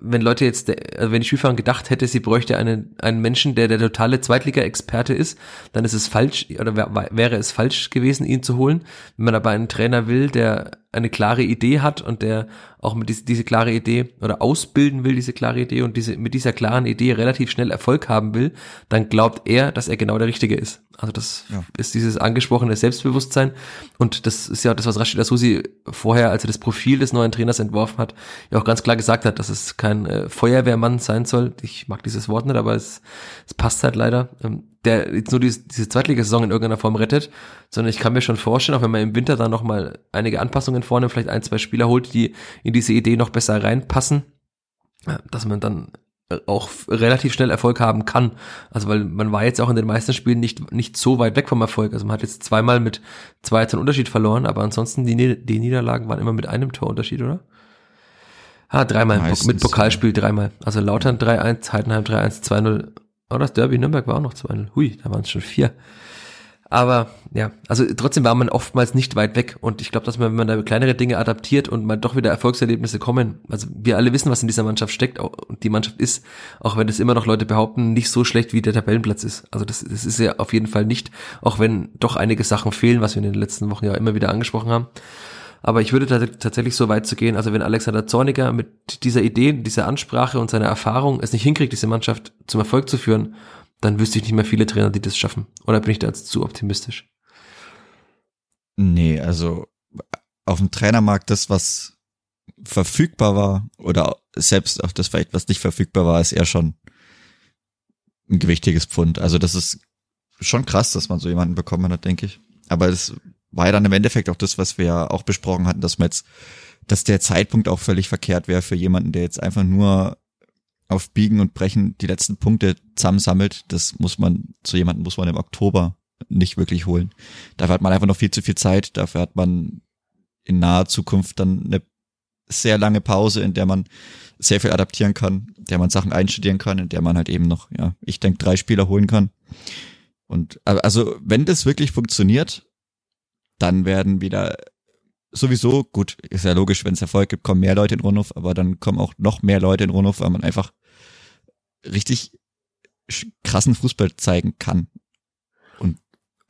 wenn Leute jetzt, also wenn die Spielfahrerin gedacht hätte, sie bräuchte einen, einen Menschen, der der totale Zweitliga-Experte ist, dann ist es falsch, oder wäre es falsch gewesen, ihn zu holen. Wenn man aber einen Trainer will, der eine klare Idee hat und der auch mit diese, diese klare Idee oder ausbilden will, diese klare Idee und diese, mit dieser klaren Idee relativ schnell Erfolg haben will, dann glaubt er, dass er genau der Richtige ist. Also das ja. ist dieses angesprochene Selbstbewusstsein und das ist ja das, was Rashid Asusi vorher, als er das Profil des neuen Trainers entworfen hat, ja auch ganz klar gesagt hat, dass es kein äh, Feuerwehrmann sein soll. Ich mag dieses Wort nicht, aber es, es passt halt leider. Ähm, der jetzt nur diese, diese Zweitligasaison in irgendeiner Form rettet, sondern ich kann mir schon vorstellen, auch wenn man im Winter dann nochmal einige Anpassungen vornimmt, vielleicht ein, zwei Spieler holt, die in diese Idee noch besser reinpassen, dass man dann auch relativ schnell Erfolg haben kann. Also weil man war jetzt auch in den meisten Spielen nicht, nicht so weit weg vom Erfolg. Also man hat jetzt zweimal mit zwei Toren Unterschied verloren, aber ansonsten die, die Niederlagen waren immer mit einem Torunterschied, oder? Ah, dreimal. Meistens, mit Pokalspiel dreimal. Also Lautern 3-1, Heidenheim 3-1, 2-0 Oh, das Derby Nürnberg war auch noch 2-0. Hui, da waren es schon vier. Aber ja, also trotzdem war man oftmals nicht weit weg. Und ich glaube, dass man, wenn man da kleinere Dinge adaptiert und mal doch wieder Erfolgserlebnisse kommen, also wir alle wissen, was in dieser Mannschaft steckt und die Mannschaft ist, auch wenn es immer noch Leute behaupten, nicht so schlecht wie der Tabellenplatz ist. Also das, das ist ja auf jeden Fall nicht, auch wenn doch einige Sachen fehlen, was wir in den letzten Wochen ja immer wieder angesprochen haben. Aber ich würde tatsächlich so weit zu gehen, also wenn Alexander Zorniger mit dieser Idee, dieser Ansprache und seiner Erfahrung es nicht hinkriegt, diese Mannschaft zum Erfolg zu führen, dann wüsste ich nicht mehr viele Trainer, die das schaffen. Oder bin ich da jetzt zu optimistisch? Nee, also auf dem Trainermarkt das, was verfügbar war, oder selbst auch das vielleicht, was nicht verfügbar war, ist eher schon ein gewichtiges Pfund. Also das ist schon krass, dass man so jemanden bekommen hat, denke ich. Aber es war ja dann im Endeffekt auch das, was wir ja auch besprochen hatten, dass man jetzt, dass der Zeitpunkt auch völlig verkehrt wäre für jemanden, der jetzt einfach nur auf Biegen und Brechen die letzten Punkte zusammensammelt. Das muss man, zu jemanden muss man im Oktober nicht wirklich holen. Dafür hat man einfach noch viel zu viel Zeit. Dafür hat man in naher Zukunft dann eine sehr lange Pause, in der man sehr viel adaptieren kann, in der man Sachen einstudieren kann, in der man halt eben noch, ja, ich denke, drei Spieler holen kann. Und also, wenn das wirklich funktioniert, dann werden wieder sowieso, gut, ist ja logisch, wenn es Erfolg gibt, kommen mehr Leute in Rundhof, aber dann kommen auch noch mehr Leute in Rundhof, weil man einfach richtig krassen Fußball zeigen kann. Und,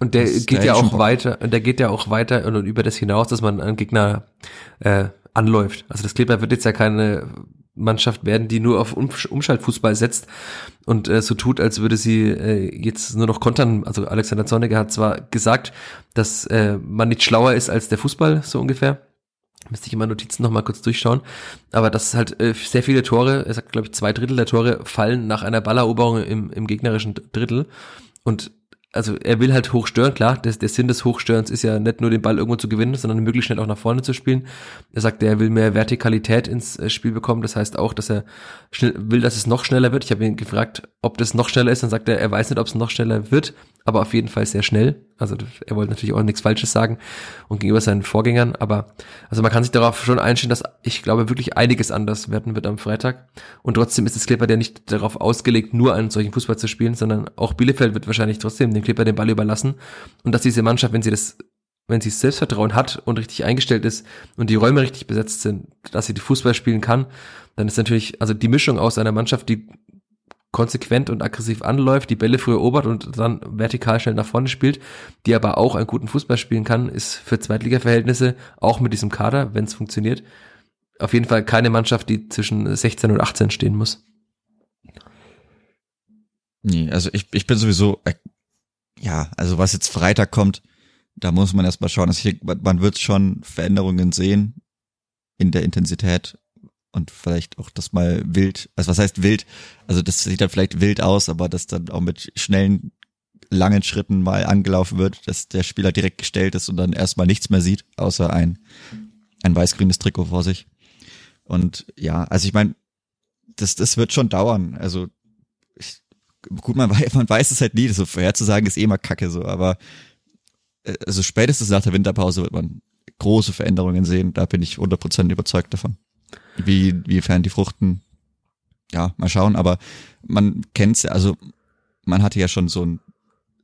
und der geht ja auch weiter, und der geht ja auch weiter und über das hinaus, dass man einen Gegner äh, anläuft. Also das Kleber wird jetzt ja keine Mannschaft werden, die nur auf Umschaltfußball setzt und äh, so tut, als würde sie äh, jetzt nur noch kontern. Also Alexander Zorniger hat zwar gesagt, dass äh, man nicht schlauer ist als der Fußball, so ungefähr. Müsste ich immer Notizen nochmal kurz durchschauen. Aber das ist halt äh, sehr viele Tore, er sagt, glaube ich, zwei Drittel der Tore fallen nach einer Balleroberung im, im gegnerischen Drittel. Und also er will halt hochstören, klar, der, der Sinn des Hochstörens ist ja nicht nur den Ball irgendwo zu gewinnen, sondern möglichst schnell auch nach vorne zu spielen. Er sagt, er will mehr Vertikalität ins äh, Spiel bekommen, das heißt auch, dass er schnell, will, dass es noch schneller wird. Ich habe ihn gefragt, ob das noch schneller ist, dann sagt er, er weiß nicht, ob es noch schneller wird, aber auf jeden Fall sehr schnell. Also er wollte natürlich auch nichts Falsches sagen und gegenüber seinen Vorgängern, aber also man kann sich darauf schon einstellen, dass ich glaube wirklich einiges anders werden wird am Freitag. Und trotzdem ist es Clipper, der nicht darauf ausgelegt, nur einen solchen Fußball zu spielen, sondern auch Bielefeld wird wahrscheinlich trotzdem dem Clipper den Ball überlassen und dass diese Mannschaft, wenn sie das wenn sie Selbstvertrauen hat und richtig eingestellt ist und die Räume richtig besetzt sind, dass sie die Fußball spielen kann, dann ist natürlich, also die Mischung aus einer Mannschaft, die konsequent und aggressiv anläuft, die Bälle früh erobert und dann vertikal schnell nach vorne spielt, die aber auch einen guten Fußball spielen kann, ist für Zweitliga-Verhältnisse auch mit diesem Kader, wenn es funktioniert, auf jeden Fall keine Mannschaft, die zwischen 16 und 18 stehen muss. Nee, also ich, ich bin sowieso, äh, ja, also was jetzt Freitag kommt, da muss man erstmal schauen. Also hier, man wird schon Veränderungen sehen in der Intensität und vielleicht auch das mal wild, also was heißt wild? Also das sieht dann vielleicht wild aus, aber dass dann auch mit schnellen, langen Schritten mal angelaufen wird, dass der Spieler direkt gestellt ist und dann erstmal nichts mehr sieht, außer ein, ein weiß-grünes Trikot vor sich. Und ja, also ich meine, das, das wird schon dauern. Also ich, gut, man <laughs> weiß, man weiß es halt nie, so vorherzusagen ist eh mal kacke so, aber äh, also spätestens nach der Winterpause wird man große Veränderungen sehen, da bin ich 100% überzeugt davon wie, wiefern die Fruchten, ja, mal schauen, aber man kennt's ja, also man hatte ja schon so ein,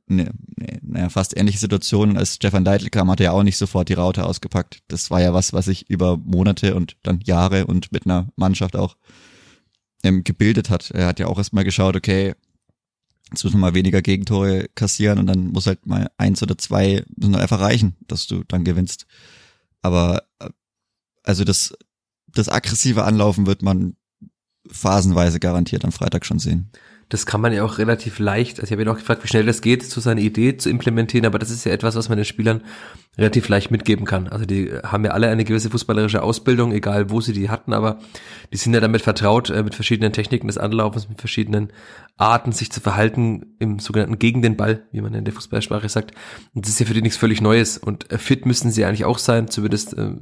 eine, eine, naja, fast ähnliche Situation, als Stefan Deitl kam, hat er ja auch nicht sofort die Raute ausgepackt. Das war ja was, was sich über Monate und dann Jahre und mit einer Mannschaft auch ähm, gebildet hat. Er hat ja auch erstmal geschaut, okay, jetzt müssen wir mal weniger Gegentore kassieren und dann muss halt mal eins oder zwei müssen einfach reichen, dass du dann gewinnst. Aber äh, also das das aggressive Anlaufen wird man phasenweise garantiert am Freitag schon sehen. Das kann man ja auch relativ leicht, also ich habe ihn auch gefragt, wie schnell das geht, so seine Idee zu implementieren, aber das ist ja etwas, was man den Spielern relativ leicht mitgeben kann. Also die haben ja alle eine gewisse fußballerische Ausbildung, egal wo sie die hatten, aber die sind ja damit vertraut, äh, mit verschiedenen Techniken des Anlaufens, mit verschiedenen Arten, sich zu verhalten im sogenannten gegen den Ball, wie man in der Fußballsprache sagt. Und das ist ja für die nichts völlig Neues. Und äh, fit müssen sie eigentlich auch sein, zumindest äh,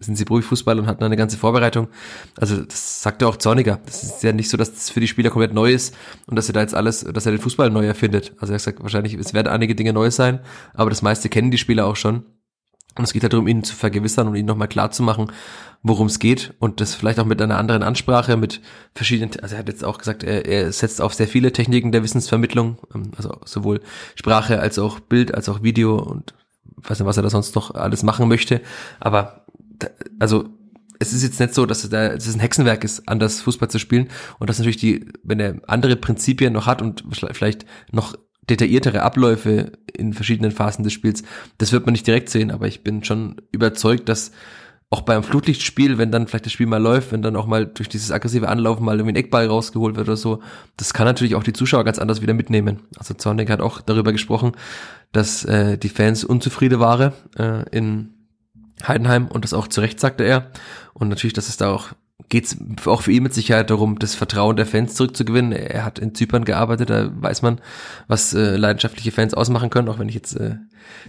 sind sie Profifußball und hatten eine ganze Vorbereitung. Also das sagt er auch Zorniger. Das ist ja nicht so, dass das für die Spieler komplett neu ist und dass er da jetzt alles, dass er den Fußball neu erfindet. Also er gesagt, wahrscheinlich, es werden einige Dinge neu sein, aber das meiste kennen die Spieler auch schon. Und es geht halt darum, ihnen zu vergewissern und ihnen nochmal klar zu machen, worum es geht und das vielleicht auch mit einer anderen Ansprache, mit verschiedenen, also er hat jetzt auch gesagt, er, er setzt auf sehr viele Techniken der Wissensvermittlung, ähm, also sowohl Sprache als auch Bild, als auch Video und weiß nicht, was er da sonst noch alles machen möchte, aber also es ist jetzt nicht so, dass es, ein Hexenwerk ist, anders Fußball zu spielen und dass natürlich die, wenn er andere Prinzipien noch hat und vielleicht noch detailliertere Abläufe in verschiedenen Phasen des Spiels, das wird man nicht direkt sehen, aber ich bin schon überzeugt, dass auch beim Flutlichtspiel, wenn dann vielleicht das Spiel mal läuft, wenn dann auch mal durch dieses aggressive Anlaufen mal irgendwie ein Eckball rausgeholt wird oder so, das kann natürlich auch die Zuschauer ganz anders wieder mitnehmen. Also Zornig hat auch darüber gesprochen, dass äh, die Fans unzufrieden waren äh, in Heidenheim und das auch zu Recht sagte er. Und natürlich, dass es da auch geht's auch für ihn mit Sicherheit darum, das Vertrauen der Fans zurückzugewinnen. Er hat in Zypern gearbeitet, da weiß man, was äh, leidenschaftliche Fans ausmachen können, auch wenn ich jetzt äh,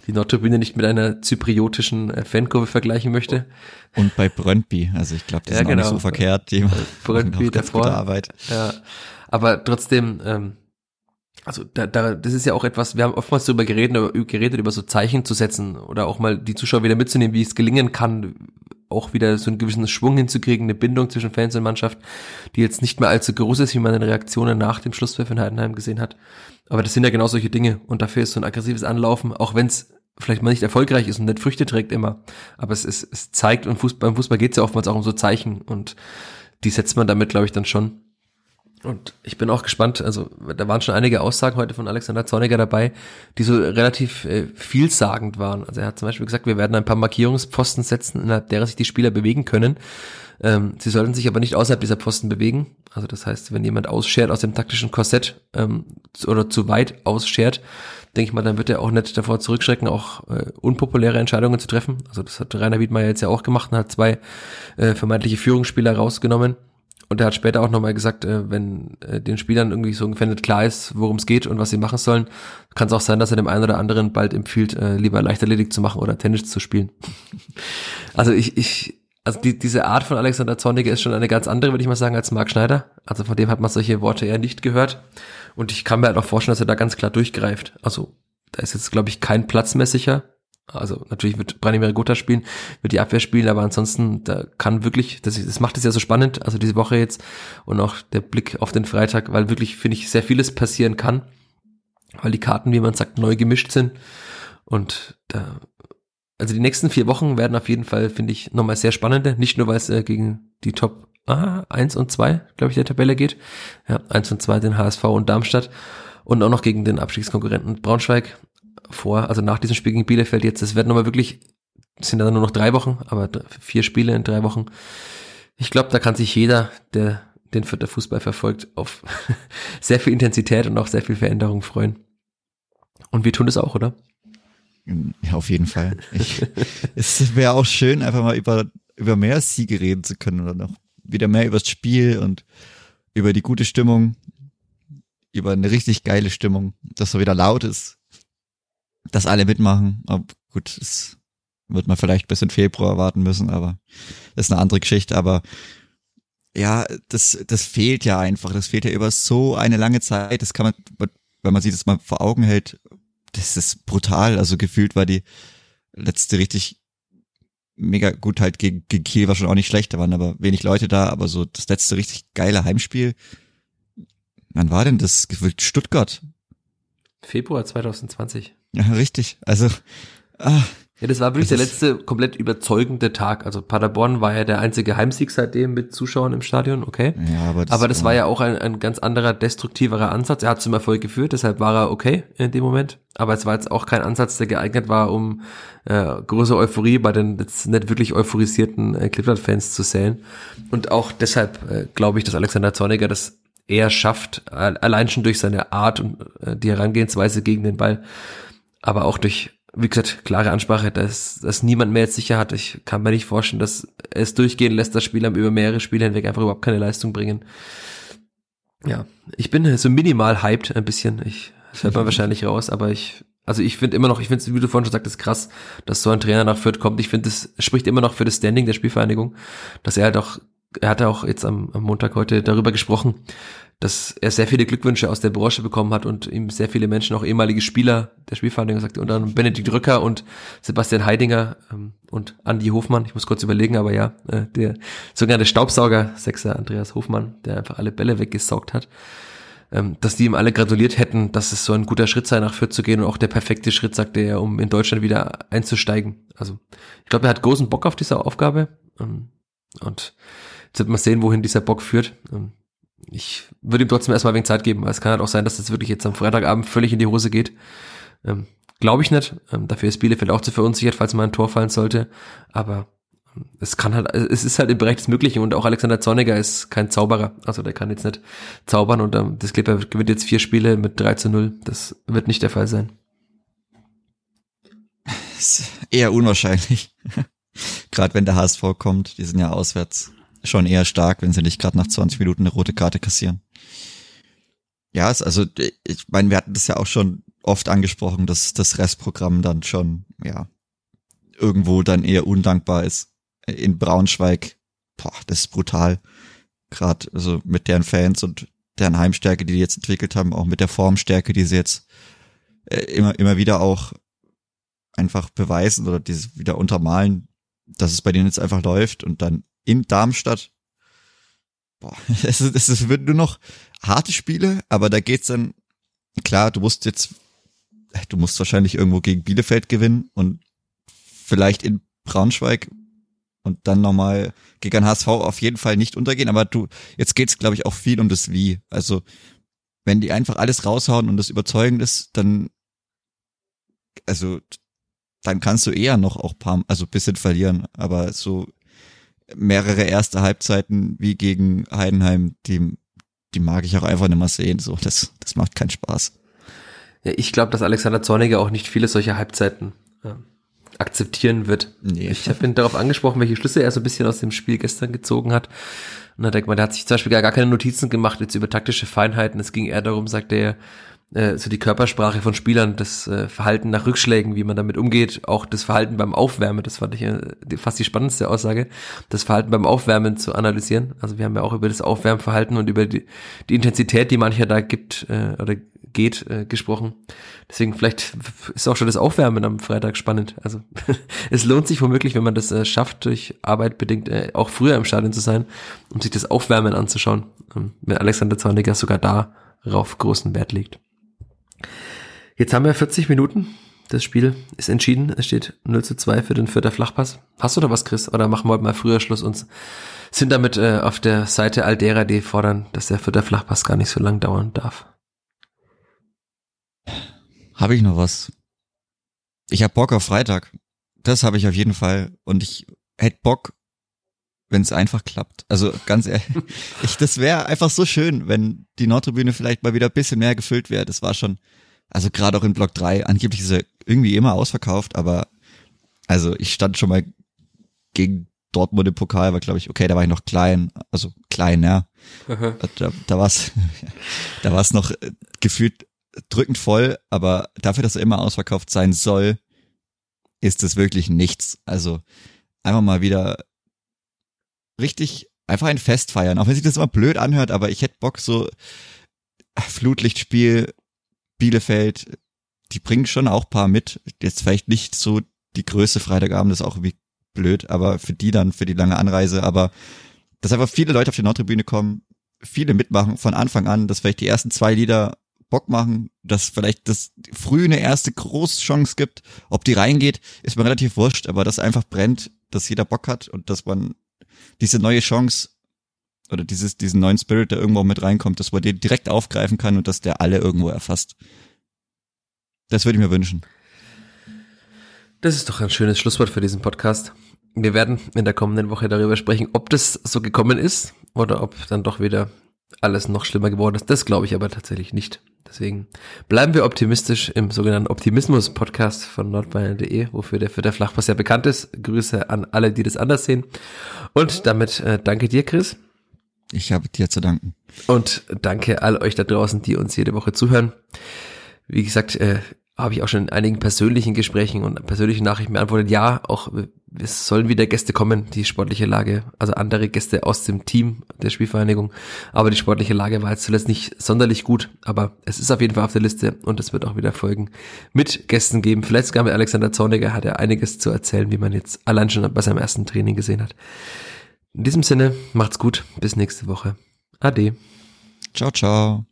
die Nordtribüne nicht mit einer zypriotischen äh, Fankurve vergleichen möchte. Und bei Brøndby, also ich glaube, die ja, sind genau. auch nicht so verkehrt. Die Brøndby davor. Arbeit. Ja, aber trotzdem, ähm, also da, da, das ist ja auch etwas, wir haben oftmals darüber geredet, über, geredet, über so Zeichen zu setzen oder auch mal die Zuschauer wieder mitzunehmen, wie es gelingen kann, auch wieder so einen gewissen Schwung hinzukriegen, eine Bindung zwischen Fans und Mannschaft, die jetzt nicht mehr allzu groß ist, wie man in Reaktionen nach dem Schlusspfiff in Heidenheim gesehen hat. Aber das sind ja genau solche Dinge und dafür ist so ein aggressives Anlaufen, auch wenn es vielleicht mal nicht erfolgreich ist und nicht Früchte trägt immer, aber es, es, es zeigt und Fußball, beim Fußball geht es ja oftmals auch um so Zeichen und die setzt man damit, glaube ich, dann schon. Und ich bin auch gespannt, also da waren schon einige Aussagen heute von Alexander Zorniger dabei, die so relativ äh, vielsagend waren. Also er hat zum Beispiel gesagt, wir werden ein paar Markierungspfosten setzen, innerhalb derer sich die Spieler bewegen können. Ähm, sie sollten sich aber nicht außerhalb dieser Posten bewegen. Also das heißt, wenn jemand ausschert aus dem taktischen Korsett ähm, oder zu weit ausschert, denke ich mal, dann wird er auch nicht davor zurückschrecken, auch äh, unpopuläre Entscheidungen zu treffen. Also das hat Rainer Wiedmeier jetzt ja auch gemacht und hat zwei äh, vermeintliche Führungsspieler rausgenommen. Und er hat später auch nochmal gesagt, äh, wenn äh, den Spielern irgendwie so ungefähr klar ist, worum es geht und was sie machen sollen, kann es auch sein, dass er dem einen oder anderen bald empfiehlt, äh, lieber Leichtathletik zu machen oder Tennis zu spielen. <laughs> also ich, ich, also die, diese Art von Alexander Zorniger ist schon eine ganz andere, würde ich mal sagen, als Marc Schneider. Also von dem hat man solche Worte eher nicht gehört. Und ich kann mir halt auch vorstellen, dass er da ganz klar durchgreift. Also da ist jetzt, glaube ich, kein Platz mehr sicher. Also natürlich wird Branimir Gotha spielen, wird die Abwehr spielen, aber ansonsten, da kann wirklich, das, das macht es ja so spannend, also diese Woche jetzt und auch der Blick auf den Freitag, weil wirklich, finde ich, sehr vieles passieren kann, weil die Karten, wie man sagt, neu gemischt sind und da, also die nächsten vier Wochen werden auf jeden Fall, finde ich, nochmal sehr spannende, nicht nur, weil es äh, gegen die Top ah, 1 und 2, glaube ich, der Tabelle geht, ja, 1 und 2 den HSV und Darmstadt und auch noch gegen den Abstiegskonkurrenten Braunschweig vor, also nach diesem Spiel gegen Bielefeld jetzt, es wird nochmal wirklich, sind dann nur noch drei Wochen, aber vier Spiele in drei Wochen. Ich glaube, da kann sich jeder, der den Vierter Fußball verfolgt, auf <laughs> sehr viel Intensität und auch sehr viel Veränderung freuen. Und wir tun das auch, oder? Ja, auf jeden Fall. Ich, <laughs> es wäre auch schön, einfach mal über, über mehr Siege reden zu können oder noch wieder mehr über das Spiel und über die gute Stimmung, über eine richtig geile Stimmung, dass so wieder laut ist, dass alle mitmachen. Ob, gut, es wird man vielleicht bis in Februar warten müssen, aber das ist eine andere Geschichte. Aber ja, das, das fehlt ja einfach. Das fehlt ja über so eine lange Zeit. Das kann man, wenn man sich das mal vor Augen hält, das ist brutal. Also gefühlt war die letzte richtig mega gut halt gegen, gegen Kiel war schon auch nicht schlecht, da waren aber wenig Leute da, aber so das letzte richtig geile Heimspiel. Wann war denn das? Gefühlt Stuttgart. Februar 2020. Ja, richtig. Also, ah, ja, das war wirklich das der letzte komplett überzeugende Tag. Also Paderborn war ja der einzige Heimsieg seitdem mit Zuschauern im Stadion, okay. Ja, aber das, aber das war, ja auch ein, ein ganz anderer, destruktiverer Ansatz. Er hat zum Erfolg geführt, deshalb war er okay in dem Moment. Aber es war jetzt auch kein Ansatz, der geeignet war, um äh, große Euphorie bei den jetzt nicht wirklich euphorisierten äh, Clipboard-Fans zu säen. Und auch deshalb äh, glaube ich, dass Alexander Zorniger das eher schafft, allein schon durch seine Art und äh, die Herangehensweise gegen den Ball aber auch durch, wie gesagt, klare Ansprache, dass, dass niemand mehr jetzt sicher hat. Ich kann mir nicht vorstellen, dass es durchgehen lässt, dass Spieler über mehrere Spiele hinweg einfach überhaupt keine Leistung bringen. Ja, ich bin so minimal hyped ein bisschen. Ich, das hört man <laughs> wahrscheinlich raus, aber ich, also ich finde immer noch, ich finde es, wie du vorhin schon sagtest, krass, dass so ein Trainer nach Fürth kommt. Ich finde, das spricht immer noch für das Standing der Spielvereinigung, dass er halt auch, er hat auch jetzt am, am Montag heute darüber gesprochen, dass er sehr viele Glückwünsche aus der Branche bekommen hat und ihm sehr viele Menschen, auch ehemalige Spieler der Spielvereinigung, sagte, unter anderem Benedikt Rücker und Sebastian Heidinger ähm, und Andi Hofmann, ich muss kurz überlegen, aber ja, äh, der sogenannte Staubsauger, Sechser Andreas Hofmann, der einfach alle Bälle weggesaugt hat, ähm, dass die ihm alle gratuliert hätten, dass es so ein guter Schritt sei, nach Fürth zu gehen und auch der perfekte Schritt, sagte er, um in Deutschland wieder einzusteigen. Also ich glaube, er hat großen Bock auf diese Aufgabe ähm, und jetzt wird man sehen, wohin dieser Bock führt. Ich würde ihm trotzdem erstmal wegen Zeit geben, weil es kann halt auch sein, dass das wirklich jetzt am Freitagabend völlig in die Hose geht. Ähm, Glaube ich nicht. Ähm, dafür ist Bielefeld auch zu verunsichert, falls mal ein Tor fallen sollte. Aber ähm, es kann halt, es ist halt im Bereich des Möglichen und auch Alexander Zorniger ist kein Zauberer. Also der kann jetzt nicht zaubern und ähm, das Clipper gewinnt jetzt vier Spiele mit 3 zu 0. Das wird nicht der Fall sein. <laughs> Ist eher unwahrscheinlich. <laughs> gerade wenn der HSV kommt, die sind ja auswärts schon eher stark, wenn sie nicht gerade nach 20 Minuten eine rote Karte kassieren. Ja, also ich meine, wir hatten das ja auch schon oft angesprochen, dass das Restprogramm dann schon, ja, irgendwo dann eher undankbar ist. In Braunschweig, boah, das ist brutal. Gerade also mit deren Fans und deren Heimstärke, die die jetzt entwickelt haben, auch mit der Formstärke, die sie jetzt äh, immer, immer wieder auch einfach beweisen oder dieses wieder untermalen, dass es bei denen jetzt einfach läuft und dann in Darmstadt. Boah, <laughs> es, ist, es wird nur noch harte Spiele, aber da geht's dann, klar, du musst jetzt, du musst wahrscheinlich irgendwo gegen Bielefeld gewinnen und vielleicht in Braunschweig und dann nochmal gegen HSV auf jeden Fall nicht untergehen, aber du, jetzt geht's, glaube ich, auch viel um das Wie. Also, wenn die einfach alles raushauen und das überzeugend ist, dann, also, dann kannst du eher noch auch paar, also bisschen verlieren, aber so mehrere erste Halbzeiten wie gegen Heidenheim, die, die mag ich auch einfach nicht mehr sehen, so, das, das macht keinen Spaß. Ja, ich glaube, dass Alexander Zorniger auch nicht viele solche Halbzeiten äh, akzeptieren wird. Nee. Ich habe ihn darauf angesprochen, welche Schlüsse er so ein bisschen aus dem Spiel gestern gezogen hat. Und da denkt man, der hat sich zum Beispiel gar, gar keine Notizen gemacht jetzt über taktische Feinheiten. Es ging eher darum, sagt er, äh, so die Körpersprache von Spielern, das äh, Verhalten nach Rückschlägen, wie man damit umgeht, auch das Verhalten beim Aufwärmen, das fand ich äh, fast die spannendste Aussage, das Verhalten beim Aufwärmen zu analysieren. Also wir haben ja auch über das Aufwärmverhalten und über die, die Intensität, die mancher da gibt äh, oder geht, äh, gesprochen. Deswegen vielleicht ist auch schon das Aufwärmen am Freitag spannend. Also <laughs> es lohnt sich womöglich, wenn man das äh, schafft, durch Arbeit bedingt äh, auch früher im Stadion zu sein, um sich das Aufwärmen anzuschauen. Ähm, wenn Alexander Zorniger sogar darauf großen Wert legt. Jetzt haben wir 40 Minuten. Das Spiel ist entschieden. Es steht 0 zu 2 für den vierter Flachpass. Hast du da was, Chris? Oder machen wir heute mal früher Schluss und sind damit äh, auf der Seite all derer, die fordern, dass der vierte Flachpass gar nicht so lang dauern darf? Habe ich noch was? Ich habe Bock auf Freitag. Das habe ich auf jeden Fall. Und ich hätte Bock, wenn es einfach klappt. Also ganz ehrlich, <laughs> ich, das wäre einfach so schön, wenn die Nordtribüne vielleicht mal wieder ein bisschen mehr gefüllt wäre. Das war schon, also gerade auch in Block 3, angeblich ist er irgendwie immer ausverkauft, aber also ich stand schon mal gegen Dortmund im Pokal, war glaube ich, okay, da war ich noch klein, also klein, ja. Da, da war es <laughs> da war's noch äh, gefühlt drückend voll, aber dafür, dass er immer ausverkauft sein soll, ist es wirklich nichts. Also einfach mal wieder richtig einfach ein Fest feiern. Auch wenn sich das immer blöd anhört, aber ich hätte Bock so Flutlichtspiel, Bielefeld, die bringen schon auch paar mit. Jetzt vielleicht nicht so die Größe Freitagabend, ist auch irgendwie blöd, aber für die dann, für die lange Anreise, aber dass einfach viele Leute auf die Nordtribüne kommen, viele mitmachen von Anfang an, dass vielleicht die ersten zwei Lieder Bock machen, dass vielleicht das früh eine erste Großchance gibt. Ob die reingeht, ist mir relativ wurscht, aber dass einfach brennt, dass jeder Bock hat und dass man diese neue Chance oder dieses, diesen neuen Spirit, der irgendwo mit reinkommt, dass man den direkt aufgreifen kann und dass der alle irgendwo erfasst. Das würde ich mir wünschen. Das ist doch ein schönes Schlusswort für diesen Podcast. Wir werden in der kommenden Woche darüber sprechen, ob das so gekommen ist oder ob dann doch wieder alles noch schlimmer geworden ist. Das glaube ich aber tatsächlich nicht. Deswegen bleiben wir optimistisch im sogenannten Optimismus-Podcast von nordbayern.de, wofür der für der Flachpass ja bekannt ist. Grüße an alle, die das anders sehen. Und damit äh, danke dir, Chris. Ich habe dir zu danken. Und danke all euch da draußen, die uns jede Woche zuhören. Wie gesagt, äh, habe ich auch schon in einigen persönlichen Gesprächen und persönlichen Nachrichten beantwortet. Ja, auch es sollen wieder Gäste kommen, die sportliche Lage, also andere Gäste aus dem Team der Spielvereinigung. Aber die sportliche Lage war jetzt zuletzt nicht sonderlich gut, aber es ist auf jeden Fall auf der Liste und es wird auch wieder Folgen mit Gästen geben. Vielleicht sogar mit Alexander Zorniger hat er einiges zu erzählen, wie man jetzt allein schon bei seinem ersten Training gesehen hat. In diesem Sinne, macht's gut, bis nächste Woche. Ade. Ciao, ciao.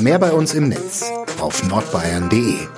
Mehr bei uns im Netz auf nordbayern.de